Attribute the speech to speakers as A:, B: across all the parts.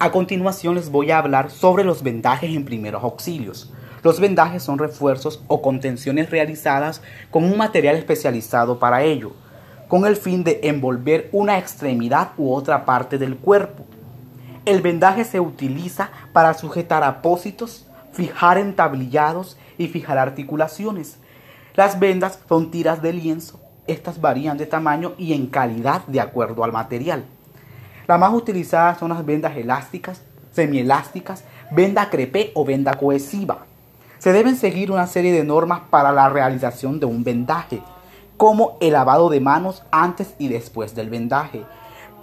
A: A continuación les voy a hablar sobre los vendajes en primeros auxilios. Los vendajes son refuerzos o contenciones realizadas con un material especializado para ello, con el fin de envolver una extremidad u otra parte del cuerpo. El vendaje se utiliza para sujetar apósitos, fijar entablillados y fijar articulaciones. Las vendas son tiras de lienzo. Estas varían de tamaño y en calidad de acuerdo al material. Las más utilizadas son las vendas elásticas, semielásticas, venda crepé o venda cohesiva. Se deben seguir una serie de normas para la realización de un vendaje, como el lavado de manos antes y después del vendaje,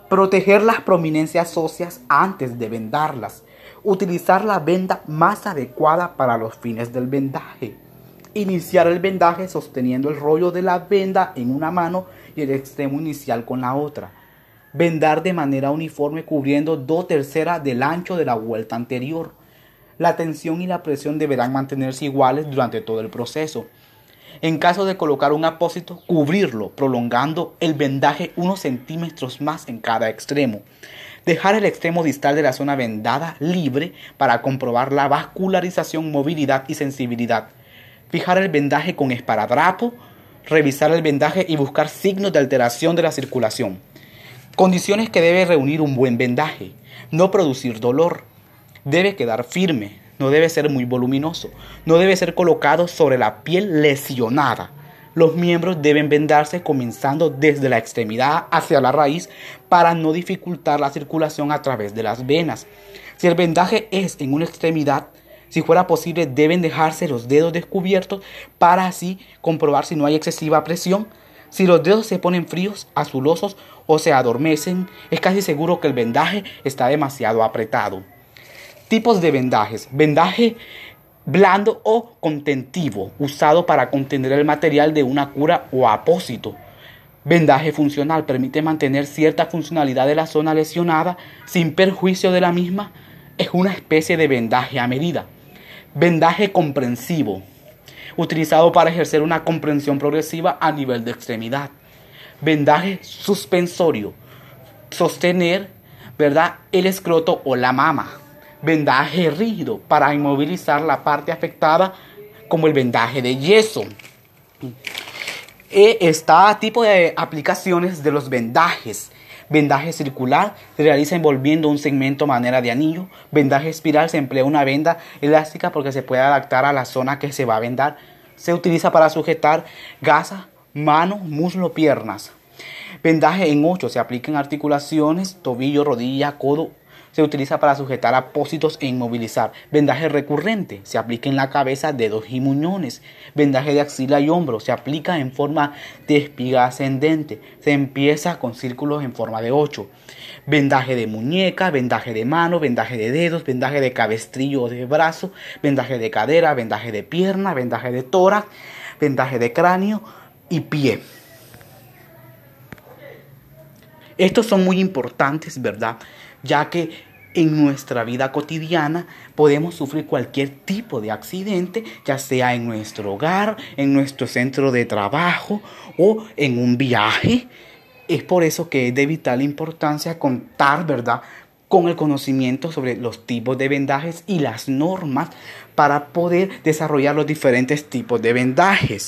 A: proteger las prominencias óseas antes de vendarlas, utilizar la venda más adecuada para los fines del vendaje, iniciar el vendaje sosteniendo el rollo de la venda en una mano y el extremo inicial con la otra vendar de manera uniforme cubriendo dos terceras del ancho de la vuelta anterior. La tensión y la presión deberán mantenerse iguales durante todo el proceso. En caso de colocar un apósito, cubrirlo, prolongando el vendaje unos centímetros más en cada extremo. Dejar el extremo distal de la zona vendada libre para comprobar la vascularización, movilidad y sensibilidad. Fijar el vendaje con esparadrapo, revisar el vendaje y buscar signos de alteración de la circulación. Condiciones que debe reunir un buen vendaje. No producir dolor. Debe quedar firme. No debe ser muy voluminoso. No debe ser colocado sobre la piel lesionada. Los miembros deben vendarse comenzando desde la extremidad hacia la raíz para no dificultar la circulación a través de las venas. Si el vendaje es en una extremidad, si fuera posible, deben dejarse los dedos descubiertos para así comprobar si no hay excesiva presión si los dedos se ponen fríos, azulosos o se adormecen, es casi seguro que el vendaje está demasiado apretado. Tipos de vendajes. Vendaje blando o contentivo, usado para contener el material de una cura o apósito. Vendaje funcional permite mantener cierta funcionalidad de la zona lesionada sin perjuicio de la misma. Es una especie de vendaje a medida. Vendaje comprensivo utilizado para ejercer una comprensión progresiva a nivel de extremidad. Vendaje suspensorio, sostener, ¿verdad? El escroto o la mama. Vendaje rígido para inmovilizar la parte afectada como el vendaje de yeso. E está tipo de aplicaciones de los vendajes. Vendaje circular se realiza envolviendo un segmento manera de anillo. Vendaje espiral se emplea una venda elástica porque se puede adaptar a la zona que se va a vendar. Se utiliza para sujetar gasas, manos, muslo, piernas. Vendaje en 8 se aplica en articulaciones, tobillo, rodilla, codo, se utiliza para sujetar apósitos e inmovilizar. Vendaje recurrente se aplica en la cabeza, dedos y muñones. Vendaje de axila y hombro se aplica en forma de espiga ascendente. Se empieza con círculos en forma de 8. Vendaje de muñeca, vendaje de mano, vendaje de dedos, vendaje de cabestrillo o de brazo, vendaje de cadera, vendaje de pierna, vendaje de tórax, vendaje de cráneo y pie. Estos son muy importantes, ¿verdad? Ya que en nuestra vida cotidiana podemos sufrir cualquier tipo de accidente, ya sea en nuestro hogar, en nuestro centro de trabajo o en un viaje. Es por eso que es de vital importancia contar, ¿verdad?, con el conocimiento sobre los tipos de vendajes y las normas para poder desarrollar los diferentes tipos de vendajes.